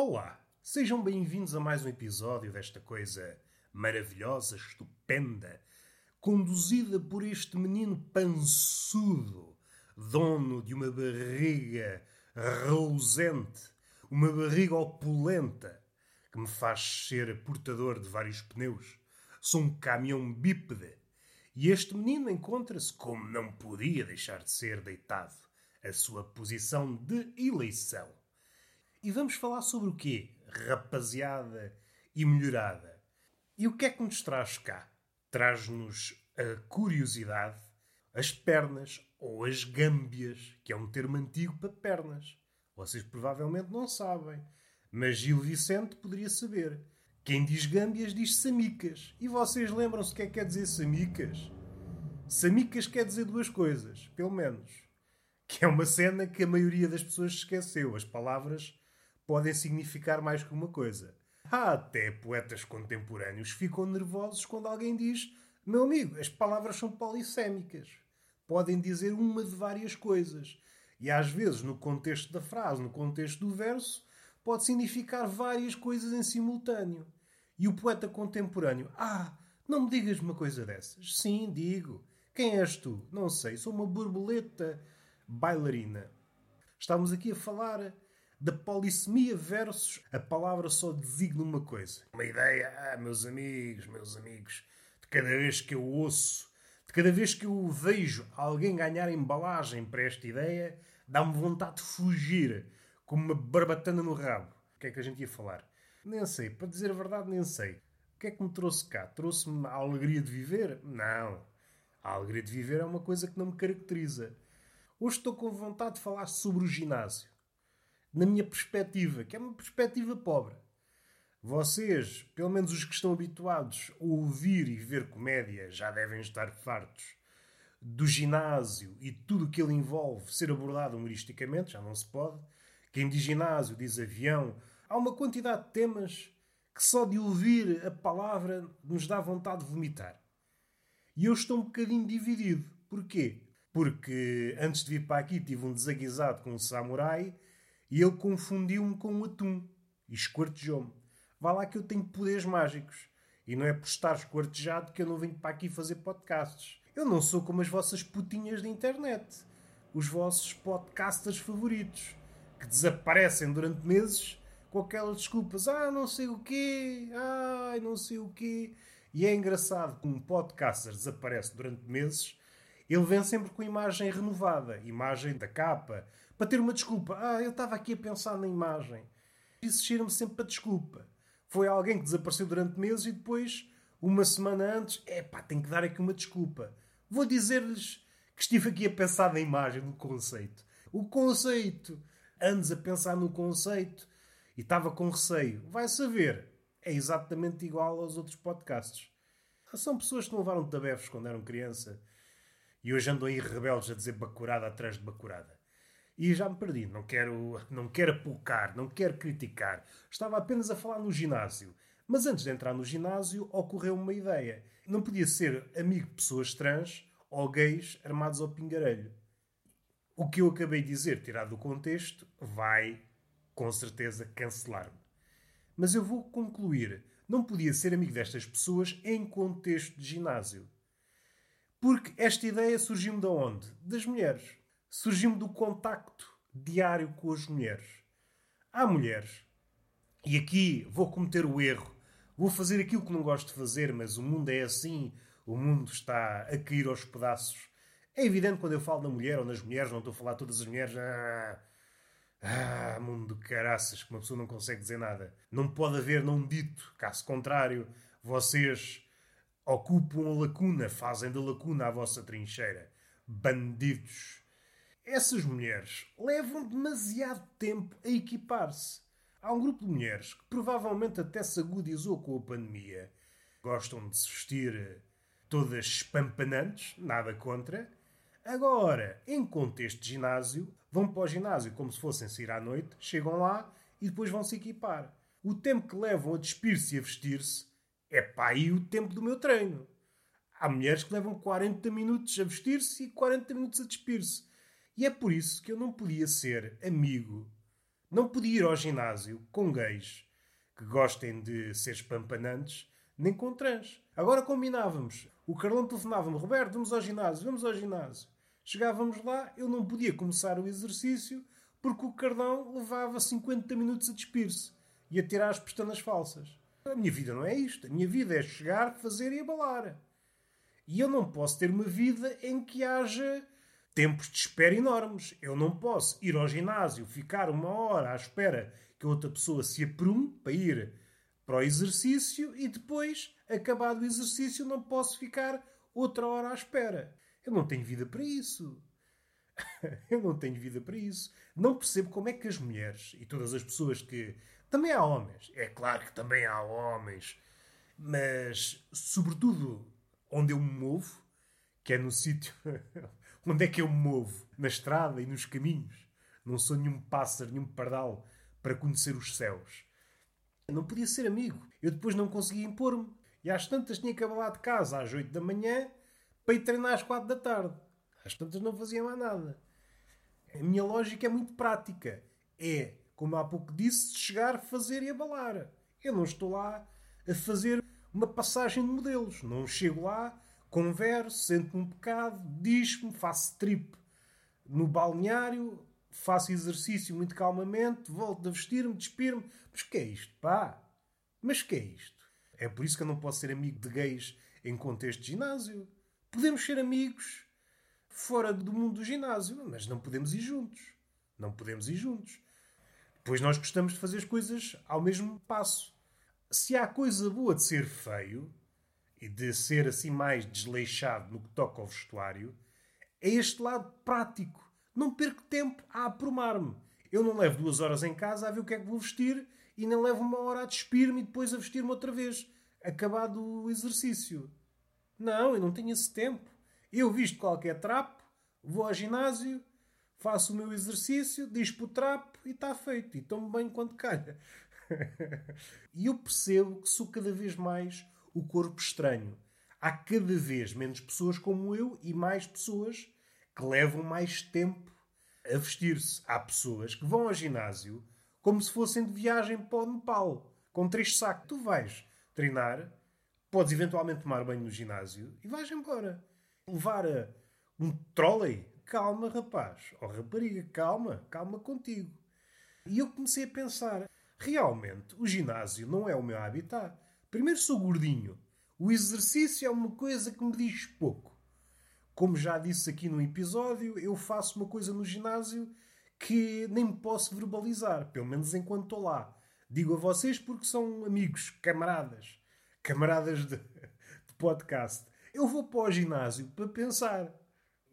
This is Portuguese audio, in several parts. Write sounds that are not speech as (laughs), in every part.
Olá, sejam bem-vindos a mais um episódio desta coisa maravilhosa, estupenda, conduzida por este menino pançudo, dono de uma barriga reluzente, uma barriga opulenta, que me faz ser portador de vários pneus. Sou um caminhão bípede. E este menino encontra-se, como não podia deixar de ser, deitado, a sua posição de eleição. E vamos falar sobre o quê? Rapaziada e melhorada. E o que é que nos traz cá? Traz-nos a curiosidade, as pernas ou as gâmbias, que é um termo antigo para pernas. Vocês provavelmente não sabem, mas Gil Vicente poderia saber. Quem diz gâmbias diz samicas. E vocês lembram-se o que é que quer dizer samicas? Samicas quer dizer duas coisas, pelo menos. Que é uma cena que a maioria das pessoas esqueceu. As palavras podem significar mais que uma coisa. Há até poetas contemporâneos ficam nervosos quando alguém diz: Meu amigo, as palavras são polissémicas. Podem dizer uma de várias coisas. E às vezes, no contexto da frase, no contexto do verso, pode significar várias coisas em simultâneo. E o poeta contemporâneo: Ah, não me digas uma coisa dessas. Sim, digo. Quem és tu? Não sei, sou uma borboleta bailarina. Estamos aqui a falar da polissemia versus a palavra só designa uma coisa. Uma ideia, ah, meus amigos, meus amigos, de cada vez que eu ouço, de cada vez que eu vejo alguém ganhar embalagem para esta ideia, dá-me vontade de fugir, como uma barbatana no rabo. O que é que a gente ia falar? Nem sei, para dizer a verdade, nem sei. O que é que me trouxe cá? Trouxe-me a alegria de viver? Não. A alegria de viver é uma coisa que não me caracteriza. Hoje estou com vontade de falar sobre o ginásio na minha perspectiva, que é uma perspectiva pobre. Vocês, pelo menos os que estão habituados a ouvir e ver comédia, já devem estar fartos do ginásio e tudo o que ele envolve ser abordado humoristicamente, já não se pode. Quem diz ginásio diz avião. Há uma quantidade de temas que só de ouvir a palavra nos dá vontade de vomitar. E eu estou um bocadinho dividido. Porquê? Porque antes de vir para aqui tive um desaguisado com um samurai e ele confundiu-me com um atum e esquartejou-me. Vá lá que eu tenho poderes mágicos. E não é por estar esquartejado que eu não venho para aqui fazer podcasts. Eu não sou como as vossas putinhas de internet. Os vossos podcasters favoritos. Que desaparecem durante meses com aquelas desculpas. Ah, não sei o quê. Ai, não sei o quê. E é engraçado que um podcaster desaparece durante meses. Ele vem sempre com imagem renovada. Imagem da capa, para ter uma desculpa. Ah, eu estava aqui a pensar na imagem. Exigiram-me sempre a desculpa. Foi alguém que desapareceu durante meses e depois, uma semana antes, é pá, tenho que dar aqui uma desculpa. Vou dizer-lhes que estive aqui a pensar na imagem, no conceito. O conceito. Antes a pensar no conceito e estava com receio. Vai saber. É exatamente igual aos outros podcasts. São pessoas que não levaram tabefes quando eram criança e hoje andam aí rebeldes a dizer bacurada atrás de bacurada. E já me perdi, não quero, não quero apocar, não quero criticar. Estava apenas a falar no ginásio. Mas antes de entrar no ginásio, ocorreu-me uma ideia. Não podia ser amigo de pessoas trans ou gays armados ao pingarelho. O que eu acabei de dizer, tirado do contexto, vai, com certeza, cancelar-me. Mas eu vou concluir. Não podia ser amigo destas pessoas em contexto de ginásio. Porque esta ideia surgiu-me de onde? Das mulheres surgiu-me do contacto diário com as mulheres. Há mulheres, e aqui vou cometer o erro, vou fazer aquilo que não gosto de fazer, mas o mundo é assim, o mundo está a cair aos pedaços. É evidente quando eu falo na mulher ou nas mulheres, não estou a falar todas as mulheres. Ah, ah, mundo de caraças, que uma pessoa não consegue dizer nada. Não pode haver não dito, caso contrário, vocês ocupam a lacuna, fazem da lacuna a vossa trincheira. Bandidos. Essas mulheres levam demasiado tempo a equipar-se. Há um grupo de mulheres que provavelmente até se agudizou com a pandemia. Gostam de se vestir todas espampanantes, nada contra. Agora, em contexto de ginásio, vão para o ginásio como se fossem sair à noite, chegam lá e depois vão se equipar. O tempo que levam a despir-se e a vestir-se é para aí o tempo do meu treino. Há mulheres que levam 40 minutos a vestir-se e 40 minutos a despir-se. E é por isso que eu não podia ser amigo Não podia ir ao ginásio com gays que gostem de ser espampanantes, nem com trans. Agora combinávamos. O Carlão telefonava-me, Roberto, vamos ao ginásio, vamos ao ginásio. Chegávamos lá, eu não podia começar o exercício porque o Carlão levava 50 minutos a despir-se e a tirar as pestanas falsas. A minha vida não é isto. A minha vida é chegar, fazer e abalar. E eu não posso ter uma vida em que haja tempos de espera enormes. Eu não posso ir ao ginásio, ficar uma hora à espera que outra pessoa se aprume para ir para o exercício e depois, acabado o exercício, não posso ficar outra hora à espera. Eu não tenho vida para isso. (laughs) Eu não tenho vida para isso. Não percebo como é que as mulheres e todas as pessoas que. Também há homens. É claro que também há homens. Mas, sobretudo, onde eu me movo, que é no (laughs) sítio. Onde é que eu me movo? Na estrada e nos caminhos. Não sou nenhum pássaro, nenhum pardal para conhecer os céus. Não podia ser amigo. Eu depois não conseguia impor-me. E às tantas tinha que abalar de casa às 8 da manhã para ir treinar às 4 da tarde. Às tantas não fazia mais nada. A minha lógica é muito prática. É, como há pouco disse, chegar, fazer e abalar. Eu não estou lá a fazer uma passagem de modelos. Não chego lá, converso, sento-me um bocado, diz-me, faço trip no balneário, faço exercício muito calmamente, volto a vestir-me, despir-me. Mas que é isto, pá? Mas que é isto? É por isso que eu não posso ser amigo de gays em contexto de ginásio. Podemos ser amigos fora do mundo do ginásio, mas não podemos ir juntos. Não podemos ir juntos. Pois nós gostamos de fazer as coisas ao mesmo passo. Se há coisa boa de ser feio e de ser assim mais desleixado no que toca ao vestuário, é este lado prático. Não perco tempo a aprumar-me. Eu não levo duas horas em casa a ver o que é que vou vestir e nem levo uma hora a despir-me e depois a vestir-me outra vez, acabado o exercício. Não, eu não tenho esse tempo. Eu visto qualquer trapo, vou ao ginásio, faço o meu exercício, dispo o trapo e está feito. E tomo bem quando calha. (laughs) e eu percebo que sou cada vez mais o corpo estranho. Há cada vez menos pessoas como eu e mais pessoas que levam mais tempo a vestir-se. Há pessoas que vão ao ginásio como se fossem de viagem para o Nepal, com três sacos. Tu vais treinar, podes eventualmente tomar banho no ginásio e vais embora levar a um trolley. Calma, rapaz. Ó oh, rapariga, calma. Calma contigo. E eu comecei a pensar: realmente, o ginásio não é o meu habitat. Primeiro, sou gordinho. O exercício é uma coisa que me diz pouco. Como já disse aqui no episódio, eu faço uma coisa no ginásio que nem me posso verbalizar, pelo menos enquanto estou lá. Digo a vocês porque são amigos, camaradas, camaradas de, (laughs) de podcast. Eu vou para o ginásio para pensar.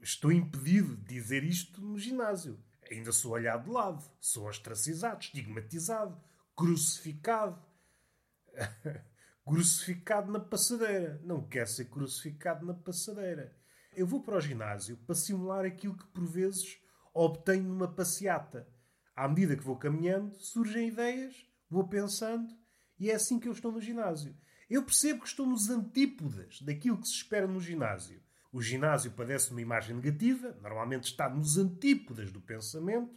Estou impedido de dizer isto no ginásio. Ainda sou olhado de lado, sou ostracizado, estigmatizado, crucificado. (laughs) crucificado na passadeira. Não quer ser crucificado na passadeira. Eu vou para o ginásio para simular aquilo que por vezes obtenho numa passeata. À medida que vou caminhando, surgem ideias, vou pensando, e é assim que eu estou no ginásio. Eu percebo que estou nos antípodas daquilo que se espera no ginásio. O ginásio padece uma imagem negativa, normalmente está nos antípodas do pensamento,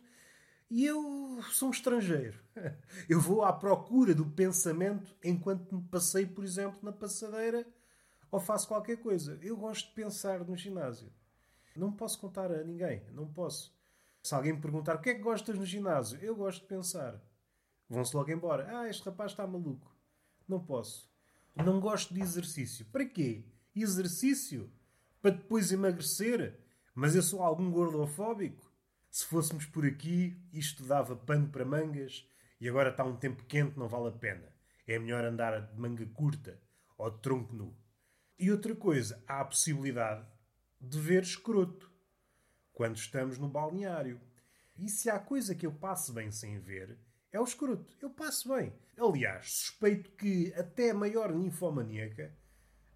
e eu sou um estrangeiro. (laughs) Eu vou à procura do pensamento enquanto me passei, por exemplo, na passadeira ou faço qualquer coisa. Eu gosto de pensar no ginásio. Não posso contar a ninguém, não posso. Se alguém me perguntar o que é que gostas no ginásio, eu gosto de pensar. Vão-se logo embora. Ah, este rapaz está maluco. Não posso. Não gosto de exercício. Para quê? Exercício? Para depois emagrecer? Mas eu sou algum gordofóbico? Se fôssemos por aqui, isto dava pano para mangas e agora está um tempo quente, não vale a pena. É melhor andar de manga curta ou de tronco nu. E outra coisa, há a possibilidade de ver escroto quando estamos no balneário. E se há coisa que eu passo bem sem ver, é o escroto. Eu passo bem. Aliás, suspeito que até a maior ninfomaníaca,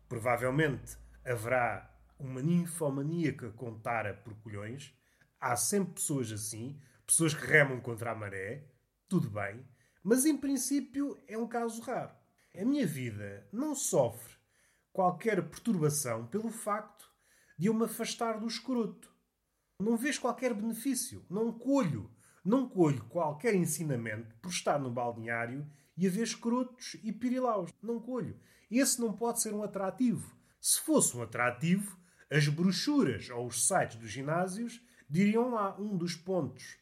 provavelmente haverá uma ninfomaníaca com tara por colhões, há sempre pessoas assim, pessoas que remam contra a maré, tudo bem, mas em princípio é um caso raro. A minha vida não sofre qualquer perturbação pelo facto de eu me afastar do escroto. Não vejo qualquer benefício, não colho Não colho qualquer ensinamento por estar no balneário e haver escrotos e pirilaus. Não colho. Esse não pode ser um atrativo. Se fosse um atrativo, as brochuras ou os sites dos ginásios diriam lá um dos pontos.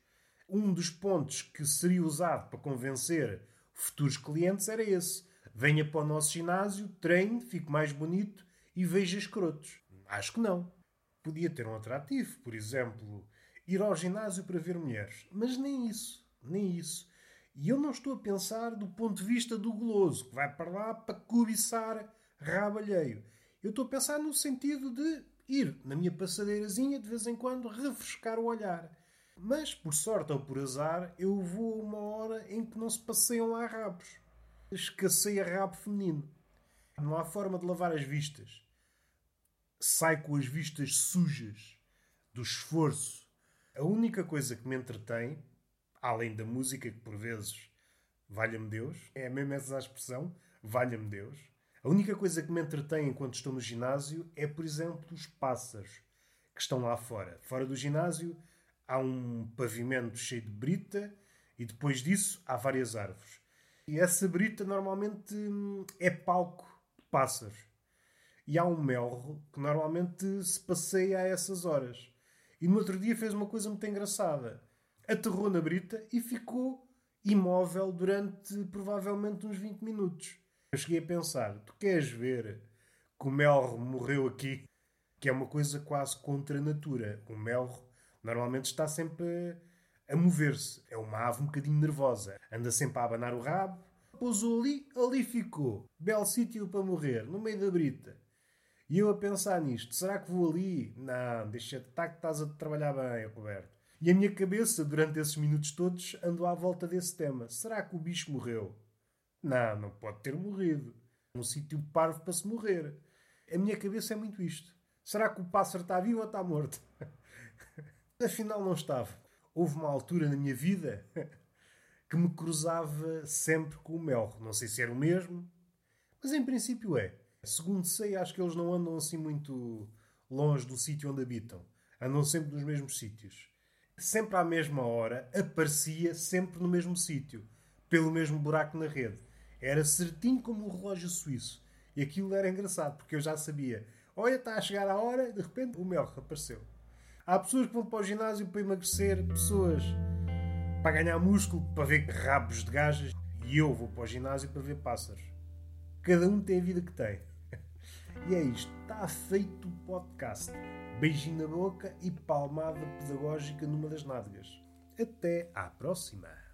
Um dos pontos que seria usado para convencer futuros clientes era esse. Venha para o nosso ginásio, treine, fique mais bonito e veja escrotos. Acho que não. Podia ter um atrativo, por exemplo, ir ao ginásio para ver mulheres. Mas nem isso, nem isso. E eu não estou a pensar do ponto de vista do goloso, que vai para lá para cobiçar rabo alheio. Eu estou a pensar no sentido de ir na minha passadeirazinha de vez em quando refrescar o olhar. Mas, por sorte ou por azar, eu vou a uma hora em que não se passeiam lá rabos. Escasseia rabo feminino. Não há forma de lavar as vistas. Sai com as vistas sujas do esforço. A única coisa que me entretém, além da música, que por vezes, valha-me Deus, é mesmo essa expressão, valha-me Deus. A única coisa que me entretém enquanto estou no ginásio é, por exemplo, os pássaros que estão lá fora. Fora do ginásio há um pavimento cheio de brita e depois disso há várias árvores. E essa brita normalmente hum, é palco de pássaros. E há um melro que normalmente se passeia a essas horas. E no outro dia fez uma coisa muito engraçada. Aterrou na brita e ficou imóvel durante provavelmente uns 20 minutos. Eu cheguei a pensar: tu queres ver que o melro morreu aqui? Que é uma coisa quase contra a natura. O melro normalmente está sempre a mover-se. É uma ave um bocadinho nervosa. Anda sempre a abanar o rabo. Pousou ali, ali ficou. Belo sítio para morrer, no meio da brita. E eu a pensar nisto, será que vou ali? Não, deixa de estar que estás a trabalhar bem, Roberto. E a minha cabeça, durante esses minutos todos, andou à volta desse tema. Será que o bicho morreu? Não, não pode ter morrido. Um sítio parvo para se morrer. A minha cabeça é muito isto. Será que o pássaro está vivo ou está morto? (laughs) Afinal, não estava. Houve uma altura na minha vida (laughs) que me cruzava sempre com o melro. Não sei se era o mesmo, mas em princípio é. Segundo sei, acho que eles não andam assim muito longe do sítio onde habitam. Andam sempre nos mesmos sítios. Sempre à mesma hora, aparecia sempre no mesmo sítio, pelo mesmo buraco na rede. Era certinho como um relógio suíço. E aquilo era engraçado, porque eu já sabia. Olha, está a chegar a hora, e de repente o melro apareceu. Há pessoas que vão para o ginásio para emagrecer, pessoas para ganhar músculo, para ver rabos de gajas. E eu vou para o ginásio para ver pássaros. Cada um tem a vida que tem. (laughs) E é isto. Está feito o podcast. Beijinho na boca e palmada pedagógica numa das nádegas. Até à próxima!